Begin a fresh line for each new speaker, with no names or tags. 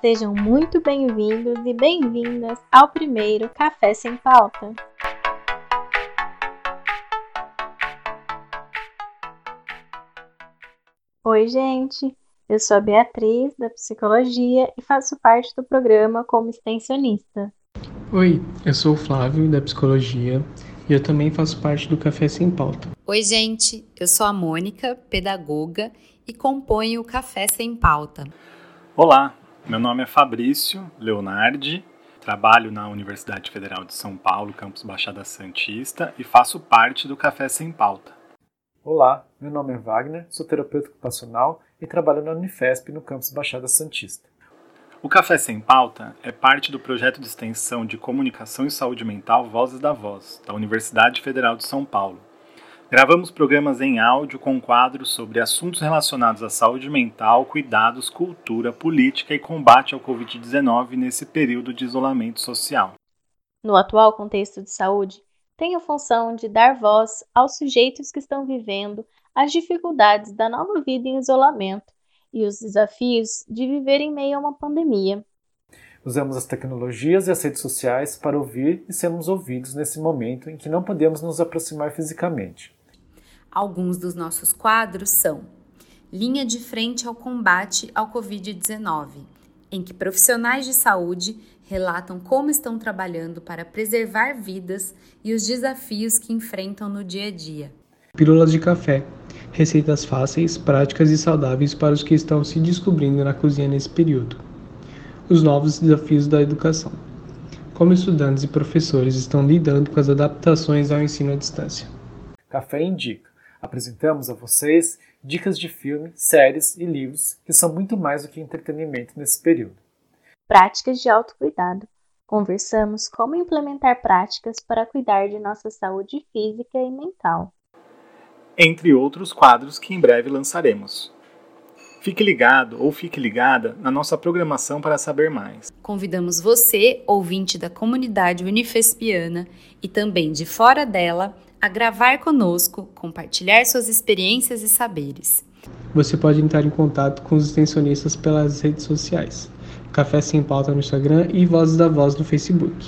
Sejam muito bem-vindos e bem-vindas ao primeiro Café Sem Pauta. Oi, gente! Eu sou a Beatriz, da Psicologia, e faço parte do programa como extensionista.
Oi, eu sou o Flávio, da Psicologia, e eu também faço parte do Café Sem Pauta.
Oi, gente, eu sou a Mônica, pedagoga, e componho o Café Sem Pauta.
Olá, meu nome é Fabrício Leonardi, trabalho na Universidade Federal de São Paulo, campus Baixada Santista, e faço parte do Café Sem Pauta.
Olá, meu nome é Wagner, sou terapeuta ocupacional e trabalho na Unifesp no campus Baixada Santista.
O Café Sem Pauta é parte do projeto de extensão de comunicação e saúde mental Vozes da Voz, da Universidade Federal de São Paulo. Gravamos programas em áudio com quadros sobre assuntos relacionados à saúde mental, cuidados, cultura, política e combate ao Covid-19 nesse período de isolamento social.
No atual contexto de saúde, tem a função de dar voz aos sujeitos que estão vivendo as dificuldades da nova vida em isolamento e os desafios de viver em meio a uma pandemia.
Usamos as tecnologias e as redes sociais para ouvir e sermos ouvidos nesse momento em que não podemos nos aproximar fisicamente.
Alguns dos nossos quadros são Linha de Frente ao Combate ao Covid-19, em que profissionais de saúde relatam como estão trabalhando para preservar vidas e os desafios que enfrentam no dia a dia.
Pílulas de café receitas fáceis, práticas e saudáveis para os que estão se descobrindo na cozinha nesse período. Os novos desafios da educação. Como estudantes e professores estão lidando com as adaptações ao ensino à distância.
Café Indica. Apresentamos a vocês dicas de filmes, séries e livros que são muito mais do que entretenimento nesse período.
Práticas de autocuidado. Conversamos como implementar práticas para cuidar de nossa saúde física e mental
entre outros quadros que em breve lançaremos. Fique ligado ou fique ligada na nossa programação para saber mais.
Convidamos você, ouvinte da comunidade unifespiana e também de fora dela, a gravar conosco, compartilhar suas experiências e saberes.
Você pode entrar em contato com os extensionistas pelas redes sociais. Café Sem Pauta no Instagram e Vozes da Voz no Facebook.